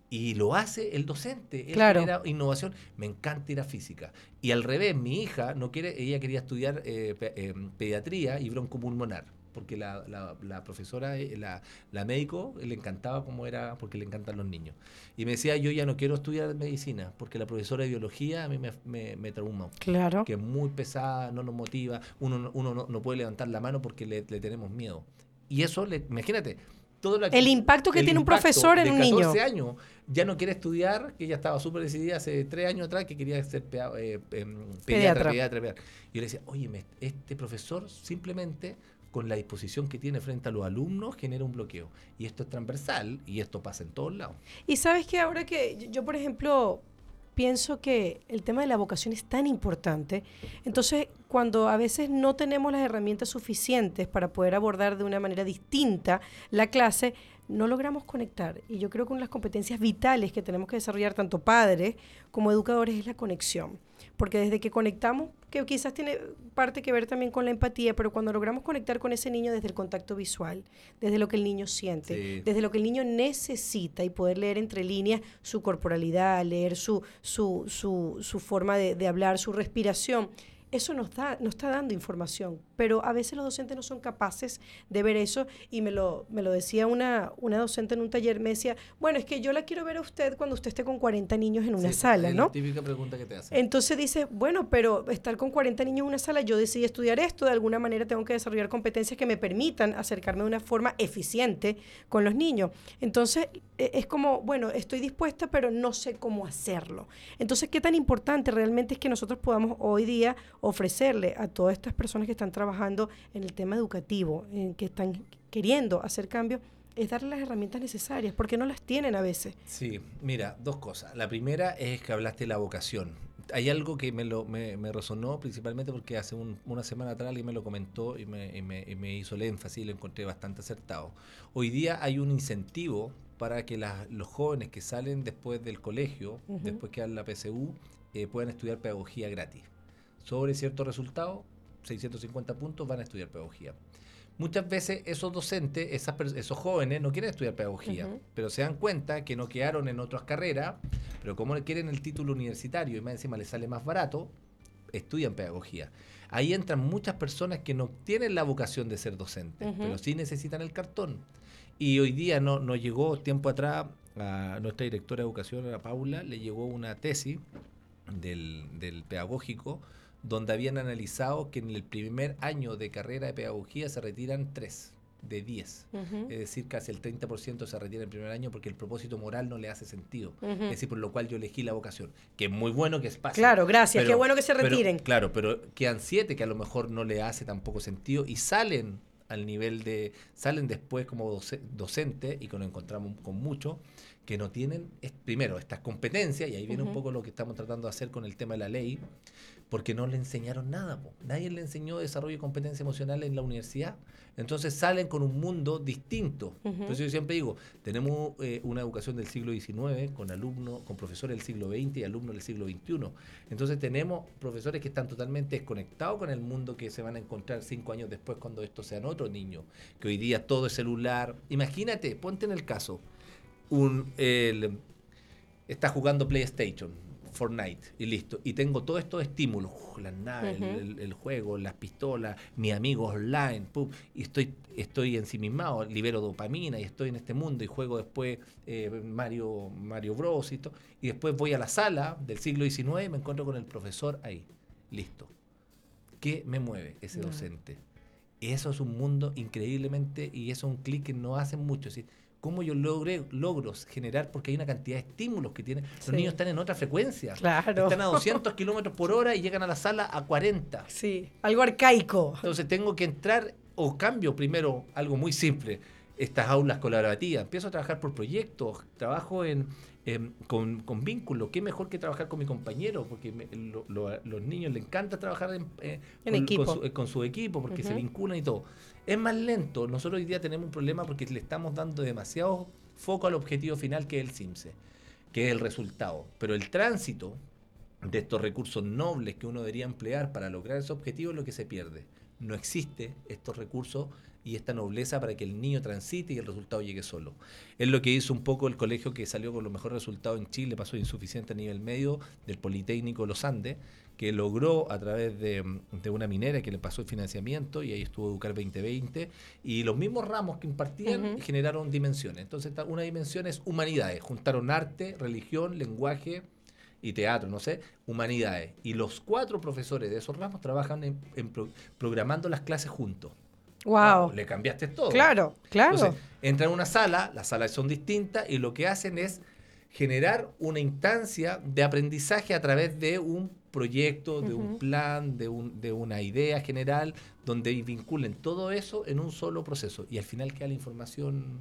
Y lo hace el docente. Él claro. innovación. Me encanta ir a física. Y al revés, mi hija no quiere, ella quería estudiar eh, eh, pediatría y broncopulmonar porque la, la, profesora, eh, la, la, médico, le encantaba cómo era, porque le encantan los niños. Y me decía, yo ya no quiero estudiar medicina, porque la profesora de biología a mí me, me, me trauma. Claro. Que es muy pesada, no nos motiva, uno, uno no, puede levantar la mano porque le, tenemos miedo. Y eso, le, imagínate, todo lo el impacto que tiene un profesor en un niño. años ya no quiere estudiar, que ella estaba súper decidida hace tres años atrás que quería ser eh, em, pediatra, pediatra, pediatra, Y yo le decía, oye, este profesor simplemente con la disposición que tiene frente a los alumnos, genera un bloqueo. Y esto es transversal y esto pasa en todos lados. Y sabes que ahora que yo, por ejemplo, pienso que el tema de la vocación es tan importante, entonces cuando a veces no tenemos las herramientas suficientes para poder abordar de una manera distinta la clase, no logramos conectar. Y yo creo que una de las competencias vitales que tenemos que desarrollar tanto padres como educadores es la conexión. Porque desde que conectamos, que quizás tiene parte que ver también con la empatía, pero cuando logramos conectar con ese niño desde el contacto visual, desde lo que el niño siente, desde lo que el niño necesita y poder leer entre líneas su corporalidad, leer su, su, su, su forma de, de hablar, su respiración, eso nos, da, nos está dando información, pero a veces los docentes no son capaces de ver eso y me lo, me lo decía una, una docente en un taller, me decía, bueno, es que yo la quiero ver a usted cuando usted esté con 40 niños en una sala, ¿no? La típica pregunta que te hace. Entonces dice, bueno, pero estar con 40 niños en una sala, yo decidí estudiar esto, de alguna manera tengo que desarrollar competencias que me permitan acercarme de una forma eficiente con los niños. Entonces e, es como, bueno, estoy dispuesta, pero no sé cómo hacerlo. Entonces, ¿qué tan importante realmente es que nosotros podamos hoy día ofrecerle a todas estas personas que están trabajando en el tema educativo, en que están queriendo hacer cambios, es darle las herramientas necesarias, porque no las tienen a veces. Sí, mira, dos cosas. La primera es que hablaste de la vocación. Hay algo que me, lo, me, resonó principalmente porque hace una semana atrás alguien me lo comentó y me, y me, hizo el énfasis y lo encontré bastante acertado. Hoy día hay un incentivo para que las- los jóvenes que salen después del colegio, después que dan la PSU, eh, puedan estudiar pedagogía gratis. Sobre cierto resultado, 650 puntos, van a estudiar pedagogía. Muchas veces esos docentes, esas esos jóvenes no quieren estudiar pedagogía, pero se dan cuenta que no quedaron en otras carreras, pero como quieren el título universitario y más encima les sale más barato, estudian pedagogía. Ahí entran muchas personas que no tienen la vocación de ser docentes, pero sí necesitan el cartón. Y hoy día no- nos llegó tiempo atrás a nuestra directora de educación, a Paula, le llegó una tesis del, del pedagógico donde habían analizado que en el primer año de carrera de pedagogía se retiran tres de 10. Ujú. Es decir, casi el 30% se retira en el primer año porque el propósito moral no le hace sentido. Es decir, por lo cual yo elegí la vocación. Que es muy bueno que es fácil. Claro, gracias. Pero- Qué bueno que se pero- retiren. claro, pero quedan siete que a lo mejor no le hace tampoco sentido y salen al nivel de. salen después como doce- docentes y que nos encontramos con muchos que no tienen, es- primero, estas competencias, y ahí viene un poco lo que estamos tratando de hacer con el tema de la ley, porque no le enseñaron nada. po. Nadie le enseñó desarrollo y competencia emocional en la universidad. Entonces salen con un mundo distinto. Eso yo siempre digo, tenemos eh, una educación del siglo XIX con alumnos, con profesores del siglo XX y alumnos del siglo XXI. Entonces tenemos profesores que están totalmente desconectados con el mundo que se van a encontrar cinco años después cuando estos sean otros niños. Que hoy día todo es celular. Imagínate, ponte en el caso, un, el, está jugando PlayStation, Fortnite, y listo. Y tengo todos estos estímulos, uf, las naves, el, el- el juego, las pistolas, mis amigos online, pum, y estoy, estoy ensimismado, libero dopamina y estoy en este mundo y juego después eh, Mario, Mario Bros. Y, todo, y después voy a la sala del siglo XIX y me encuentro con el profesor ahí, listo. ¿Qué me mueve ese docente? Eso es un mundo increíblemente, y eso es un clic que no hacen mucho. Es decir, ¿Cómo yo logré, logro generar? Porque hay una cantidad de estímulos que tienen. Los Sí. niños están en otra frecuencia. Claro. Están a 200 [LAUGHS] kilómetros por hora y llegan a la sala a 40. Sí, algo arcaico. Entonces tengo que entrar o cambio primero algo muy simple. Estas aulas colaborativas. Empiezo a trabajar por proyectos. Trabajo en, em, con, con vínculos. ¿Qué mejor que trabajar con mi compañero? Porque me- lo- lo- los niños les encanta trabajar en, eh, En con, equipo. con su, eh, con su equipo porque se vinculan y todo. Es más lento. Nosotros hoy día tenemos un problema porque le estamos dando demasiado foco al objetivo final que es el CIMSE, que es el resultado. Pero el tránsito de estos recursos nobles que uno debería emplear para lograr ese objetivo es lo que se pierde. No existe estos recursos y esta nobleza para que el niño transite y el resultado llegue solo. Es lo que hizo un poco el colegio que salió con los mejores resultados en Chile, pasó insuficiente a nivel medio del Politécnico Los Andes, que logró a través de, de una minera que le pasó el financiamiento y ahí estuvo Educar 2020 y los mismos ramos que impartían generaron dimensiones. Entonces una dimensión es humanidades, juntaron arte, religión, lenguaje, y teatro, no sé, humanidades. Y los cuatro profesores de esos ramos trabajan en, en pro- programando las clases juntos. Wow. Le cambiaste todo. Claro, claro. Entonces, entran a una sala, las salas son distintas y lo que hacen es generar una instancia de aprendizaje a través de un proyecto, de un plan, de, un- de una idea general, donde vinculen todo eso en un solo proceso. Y al final queda la información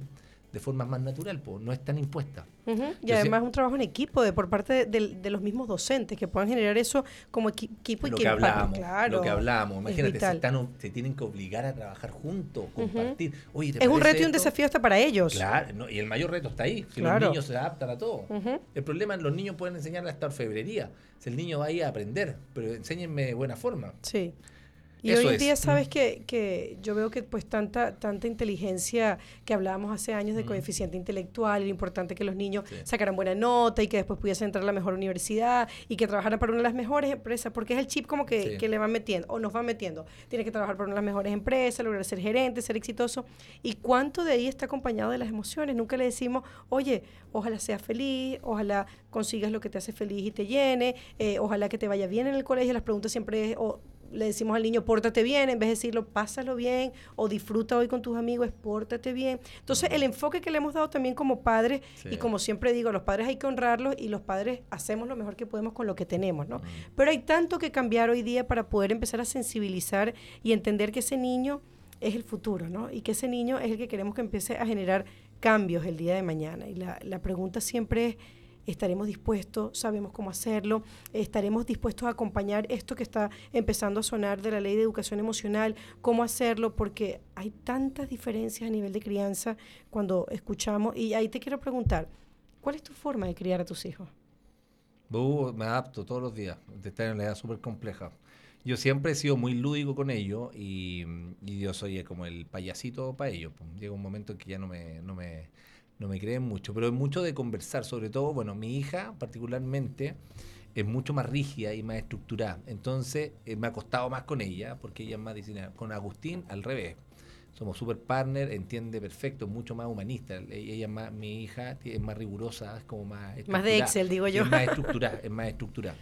de forma más natural, pues no es tan impuesta. Y Yo además un trabajo en equipo de por parte de, de- de los mismos docentes que puedan generar eso como equi- equipo y lo que que hablamos, claro, lo que hablamos. es Imagínate, se, están tienen que obligar a trabajar juntos, compartir. Oye, ¿te Es un reto y un desafío hasta para ellos. Claro, no, y el mayor reto está ahí. Si Claro. los niños se adaptan a todo. Ujú. El problema es los niños pueden enseñarle hasta orfebrería. Si el niño va ahí a aprender, pero enséñenme de buena forma. Sí. Y Eso hoy en es. día sabes que, que yo veo que pues tanta tanta inteligencia que hablábamos hace años de Mm. coeficiente intelectual y lo importante que los niños Sí. sacaran buena nota y que después pudiesen entrar a la mejor universidad y que trabajaran para una de las mejores empresas porque es el chip como que, Sí. que le van metiendo o nos van metiendo tienes que trabajar para una de las mejores empresas lograr ser gerente ser exitoso y cuánto de ahí está acompañado de las emociones nunca le decimos oye ojalá seas feliz ojalá consigas lo que te hace feliz y te llene eh, ojalá que te vaya bien en el colegio las preguntas siempre es o le decimos al niño, pórtate bien, en vez de decirlo, pásalo bien, o disfruta hoy con tus amigos, pórtate bien. Entonces, el enfoque que le hemos dado también como padres, y como siempre digo, los padres hay que honrarlos y los padres hacemos lo mejor que podemos con lo que tenemos. ¿no? Pero hay tanto que cambiar hoy día para poder empezar a sensibilizar y entender que ese niño es el futuro, ¿no? Y que ese niño es el que queremos que empiece a generar cambios el día de mañana. Y la, la pregunta siempre es, estaremos dispuestos, sabemos cómo hacerlo, estaremos dispuestos a acompañar esto que está empezando a sonar de la ley de educación emocional, cómo hacerlo, porque hay tantas diferencias a nivel de crianza cuando escuchamos. Y ahí te quiero preguntar, ¿cuál es tu forma de criar a tus hijos? Uh, me adapto todos los días, de estar en una edad súper compleja. Yo siempre he sido muy lúdico con ellos y, yo soy como el payasito para ellos. Pues. Llega un momento en que ya no me, no me creen mucho, pero es mucho de conversar, sobre todo, bueno, mi hija particularmente es mucho más rígida y más estructurada, entonces eh, me ha costado más con ella, porque ella es más disciplinada. Con Agustín, al revés. Somos super partner, entiende perfecto, mucho más humanista. Ella más, mi hija es más rigurosa, es como más Más de Excel, digo yo. Es más estructurada, es más estructurada.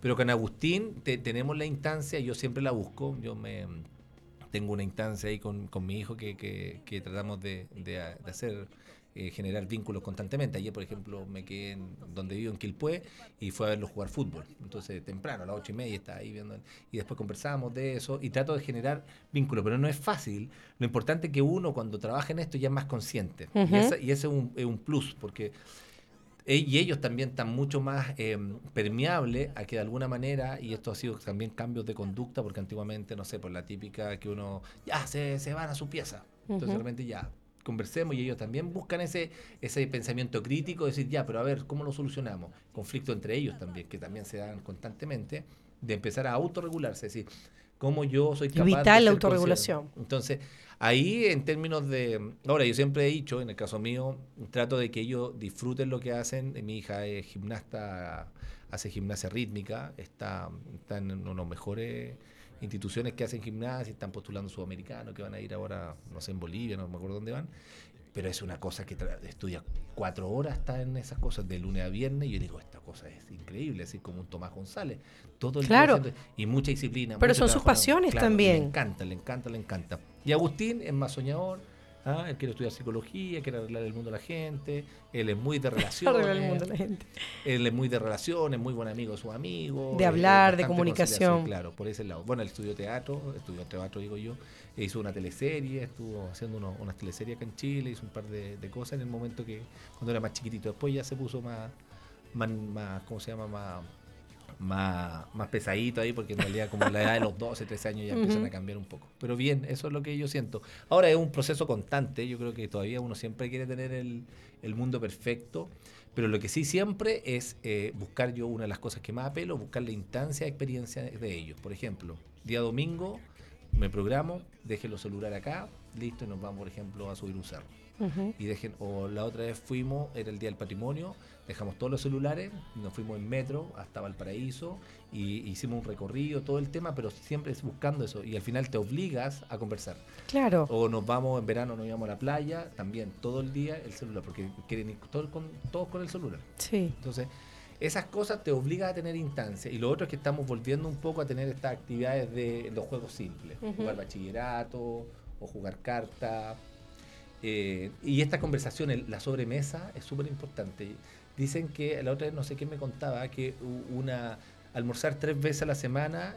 Pero con Agustín tenemos la instancia, yo siempre la busco, yo me tengo una instancia ahí con, mi hijo que, que, tratamos de, hacer, eh, generar vínculos constantemente. Ayer, por ejemplo, me quedé en, donde vivo, en Quilpué, y fue a verlo jugar fútbol. Entonces, temprano, a las ocho y media, estaba ahí viendo, y después conversamos de eso, y trato de generar vínculos, pero no es fácil. Lo importante es que uno, cuando trabaja en esto, ya es más consciente. Y ese, y ese es, un, es un plus, porque e, y ellos también están mucho más em, permeables a que de alguna manera, y esto ha sido también cambios de conducta, porque antiguamente, no sé, por la típica que uno, ya, se, se van a su pieza. Entonces, realmente ya, conversemos y ellos también buscan ese, ese pensamiento crítico, decir, ya, pero a ver, ¿cómo lo solucionamos? Conflicto entre ellos también, que también se dan constantemente, de empezar a autorregularse, es decir, cómo yo soy capaz Vital la autorregulación. Entonces, Ahí en términos de... Ahora, yo siempre he dicho, en el caso mío, trato de que ellos disfruten lo que hacen. Mi hija es gimnasta, hace gimnasia rítmica, está, está en las mejores instituciones que hacen gimnasia, están postulando sudamericanos, que van a ir ahora, no sé, en Bolivia, no me acuerdo dónde van pero es una cosa que estudia cuatro horas, está en esas cosas de lunes a viernes, y yo digo, esta cosa es increíble, así como un Tomás González, todo el claro. y mucha disciplina. Pero son sus pasiones también. Le encanta, le encanta, le encanta. Y Agustín es más soñador, ¿ah? él quiere estudiar psicología, quiere arreglar el mundo a la gente, él es muy de [LAUGHS] relaciones. el mundo a la gente. Él es muy de relaciones, muy buen amigo de sus amigos. De hablar, de comunicación. Claro, por ese lado. Bueno, él estudió teatro, estudió teatro, digo yo, e hizo una teleserie, estuvo haciendo unas teleseries acá en Chile, hizo un par de, cosas en el momento que, cuando era más chiquitito. Después ya se puso más, más, más ¿cómo se llama? Más más, más pesadito ahí, porque en realidad como la edad de los 12, 13 años ya empiezan a cambiar un poco. Pero bien, eso es lo que yo siento. Ahora es un proceso constante, yo creo que todavía uno siempre quiere tener el, el mundo perfecto, pero lo que sí siempre es eh, buscar yo una de las cosas que más apelo, buscar la instancia, experiencia de ellos. Por ejemplo, día domingo me programo, deje los celulares acá, listo, y nos vamos, por ejemplo, a subir un cerro. Y dejen, o la otra vez fuimos, era el Día del Patrimonio, dejamos todos los celulares, nos fuimos en metro hasta Valparaíso y hicimos un recorrido, todo el tema, pero siempre es buscando eso y al final te obligas a conversar. Claro. O nos vamos en verano, nos íbamos a la playa, también todo el día el celular, porque quieren ir todos con, todos con el celular. Sí. Entonces, esas cosas te obligan a tener instancia. Y lo otro es que estamos volviendo un poco a tener estas actividades de los juegos simples, jugar bachillerato o jugar carta eh, y esta conversación, la sobremesa, es súper importante. Dicen que la otra vez no sé quién me contaba que una almorzar tres veces a la semana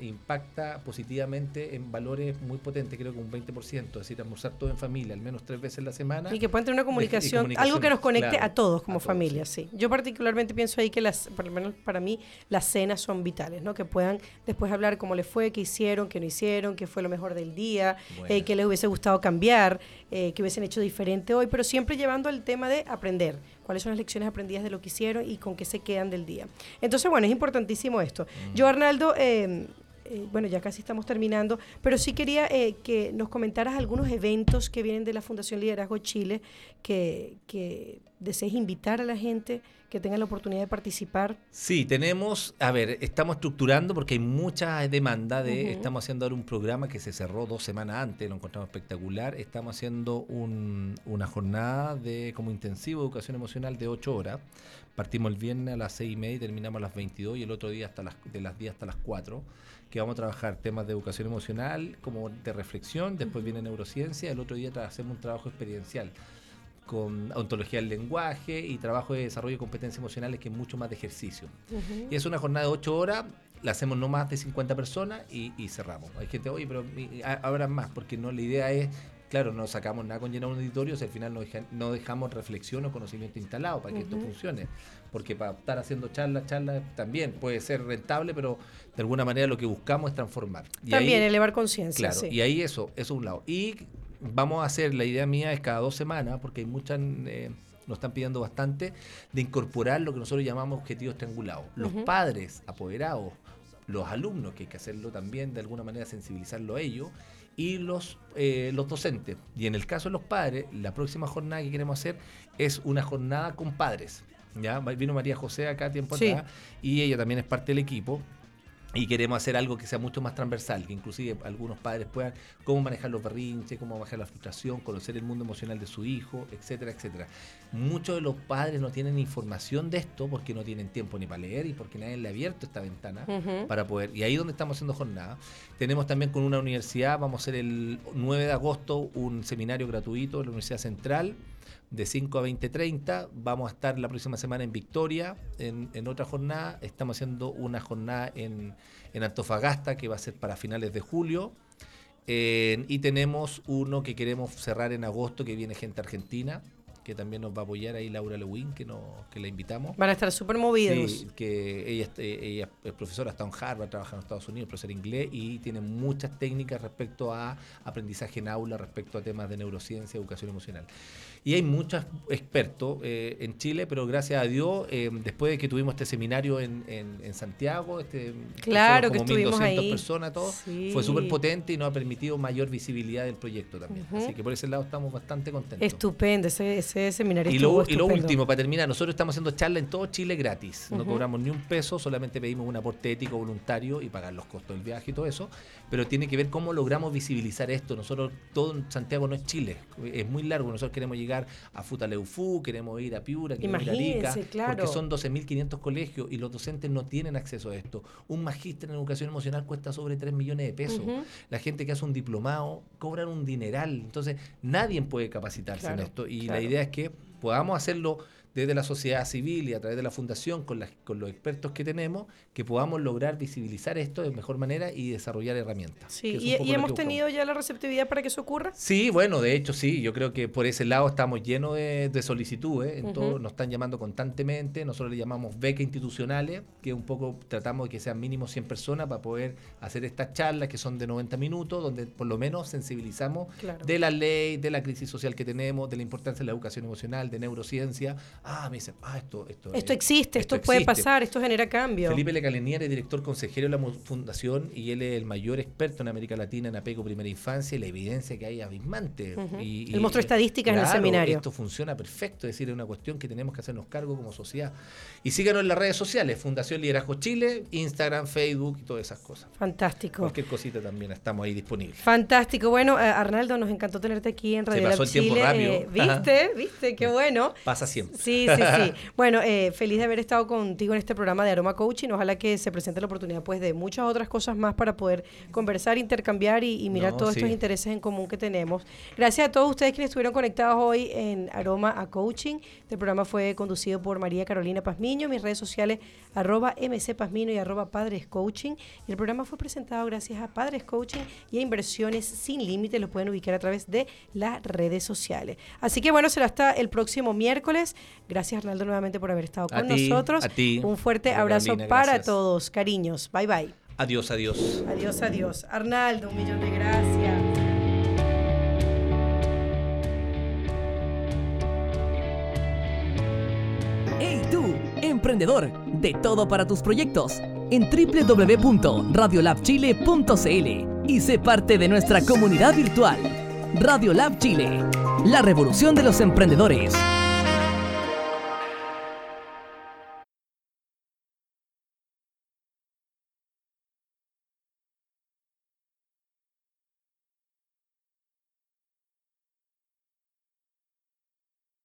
impacta positivamente en valores muy potentes, creo que un 20%, es decir, almorzar todo en familia, al menos tres veces a la semana. Y que pueda tener una comunicación, algo que nos conecte a todos como familia, sí. Yo particularmente pienso ahí que las, por lo menos para mí, las cenas son vitales, ¿no? Que puedan después hablar cómo les fue, qué hicieron, qué no hicieron, qué fue lo mejor del día, eh, qué les hubiese gustado cambiar, eh, qué hubiesen hecho diferente hoy, pero siempre llevando el tema de aprender cuáles son las lecciones aprendidas de lo que hicieron y con qué se quedan del día. Entonces, bueno, es importantísimo esto. Mm. Yo, Arnaldo, eh, eh, bueno, ya casi estamos terminando, pero sí quería eh, que nos comentaras algunos eventos que vienen de la Fundación Liderazgo Chile que, que desees invitar a la gente que tenga la oportunidad de participar. Sí, tenemos, a ver, estamos estructurando porque hay mucha demanda de, estamos haciendo ahora un programa que se cerró dos semanas antes, lo encontramos espectacular, estamos haciendo una jornada de como intensivo de educación emocional de ocho horas, partimos el viernes a las seis y media y terminamos a las 22 y el otro día hasta las, de las 10 hasta las 4 que vamos a trabajar temas de educación emocional, como de reflexión, después viene neurociencia, el otro día hacemos un trabajo experiencial con ontología del lenguaje y trabajo de desarrollo de competencias emocionales que es mucho más de ejercicio. Y es una jornada de 8 horas, la hacemos no más de 50 personas y, cerramos. Hay gente, oye, pero habrá más, porque no la idea es claro, no sacamos nada con llenar un auditorio si al final no, no dejamos reflexión o conocimiento instalado para que esto funcione. Porque para estar haciendo charlas, charlas también puede ser rentable, pero de alguna manera lo que buscamos es transformar. también elevar conciencia. Claro, y ahí eso, eso es un lado. Y vamos a hacer, la idea mía es cada dos semanas, porque hay muchas... Eh, nos están pidiendo bastante, de incorporar lo que nosotros llamamos objetivos triangulados. Los padres apoderados, los alumnos, que hay que hacerlo también, de alguna manera sensibilizarlo a ellos, y los, eh, los docentes. Y en el caso de los padres, la próxima jornada que queremos hacer es una jornada con padres. ¿ya? Vino María José acá tiempo atrás y ella también es parte del equipo y queremos hacer algo que sea mucho más transversal, que inclusive algunos padres puedan cómo manejar los berrinches, cómo manejar la frustración, conocer el mundo emocional de su hijo, etcétera, etcétera. Muchos de los padres no tienen información de esto porque no tienen tiempo ni para leer y porque nadie le ha abierto esta ventana para poder. Y ahí es donde estamos haciendo jornada. Tenemos también con una universidad, vamos a hacer el 9 de agosto un seminario gratuito en la Universidad Central de 5 a 20.30. Vamos a estar la próxima semana en Victoria, en, otra jornada. Estamos haciendo una jornada en, Antofagasta que va a ser para finales de julio. y tenemos uno que queremos cerrar en agosto, que viene gente argentina, que también nos va a apoyar ahí Laura Lewin, que, nos, que la invitamos. Van a estar súper movidos. Sí, que ella, ella es profesora, está en Harvard, trabaja en Estados Unidos, profesora inglés y tiene muchas técnicas respecto a aprendizaje en aula, respecto a temas de neurociencia, educación emocional. Y hay muchos expertos eh, en Chile, pero gracias a Dios, eh, después de que tuvimos este seminario en, en, Santiago, este, claro que, como que estuvimos ahí. personas, todo, fue súper potente y nos ha permitido mayor visibilidad del proyecto también. Así que por ese lado estamos bastante contentos. Estupendo, ese, ese seminario. Y lo, y lo último, para terminar, nosotros estamos haciendo charlas en todo Chile gratis. No cobramos ni un peso, solamente pedimos un aporte ético voluntario y pagar los costos del viaje y todo eso. Pero tiene que ver cómo logramos visibilizar esto. Nosotros, todo en Santiago no es Chile, es muy largo. Nosotros queremos llegar a Futaleufú, queremos ir a Piura, queremos ir a Arica, porque son 12.500 colegios y los docentes no tienen acceso a esto. Un magíster en educación emocional cuesta sobre 3 millones de pesos. La gente que hace un diplomado cobran un dineral. Entonces, nadie puede capacitarse en esto. Y la idea es que podamos hacerlo desde la sociedad civil y a través de la fundación, con, con los expertos que tenemos, que podamos lograr visibilizar esto de mejor manera y desarrollar herramientas. Sí, y, hemos tenido ya la receptividad para que eso ocurra. Sí, bueno, de hecho sí, yo creo que por ese lado estamos llenos de, solicitudes, en todo, nos están llamando constantemente, nosotros le llamamos becas institucionales, que un poco tratamos de que sean mínimo 100 personas para poder hacer estas charlas que son de 90 minutos, donde por lo menos sensibilizamos de la ley, de la crisis social que tenemos, de la importancia de la educación emocional, de neurociencia, ah, me dicen, ah, esto... Esto, esto existe, esto, puede pasar, esto genera cambio. Felipe Lecalenier es director consejero de la fundación y él es el mayor experto en América Latina en apego primera infancia y la evidencia que hay abismante. y, él mostró estadísticas en el seminario. Esto funciona perfecto, es decir, es una cuestión que tenemos que hacernos cargo como sociedad. Y síganos en las redes sociales, Fundación Liderazgo Chile, Instagram, Facebook y todas esas cosas. Fantástico. Cualquier cosita también estamos ahí disponibles. Fantástico. Bueno, eh, Arnaldo, nos encantó tenerte aquí en Radio Se pasó el tiempo rápido. Eh, ¿Viste? ¿Viste? Qué bueno. Pasa siempre. Sí, sí, sí. [LAUGHS] Bueno, eh, feliz de haber estado contigo en este programa de Aroma Coaching. Ojalá que se presente la oportunidad pues de muchas otras cosas más para poder conversar, intercambiar y, mirar todos estos intereses en común que tenemos. Gracias a todos ustedes quienes estuvieron conectados hoy en Aroma a Coaching. Este programa fue conducido por María Carolina Pazmiño. Mis redes sociales arroba mcpazmino y arroba Padres Coaching. Y el programa fue presentado gracias a Padres Coaching y a Inversiones Sin Límite. Lo pueden ubicar a través de las redes sociales. Así que bueno, será hasta el próximo miércoles. Gracias Arnaldo nuevamente por haber estado con nosotros. Un fuerte abrazo para todos. Cariños. Bye bye. Adiós, adiós. Adiós, adiós. Arnaldo, un millón de gracias. Emprendedor! De todo para tus proyectos en www.radiolabchile.cl y sé parte de nuestra comunidad virtual. Radiolab Chile, la revolución de los emprendedores.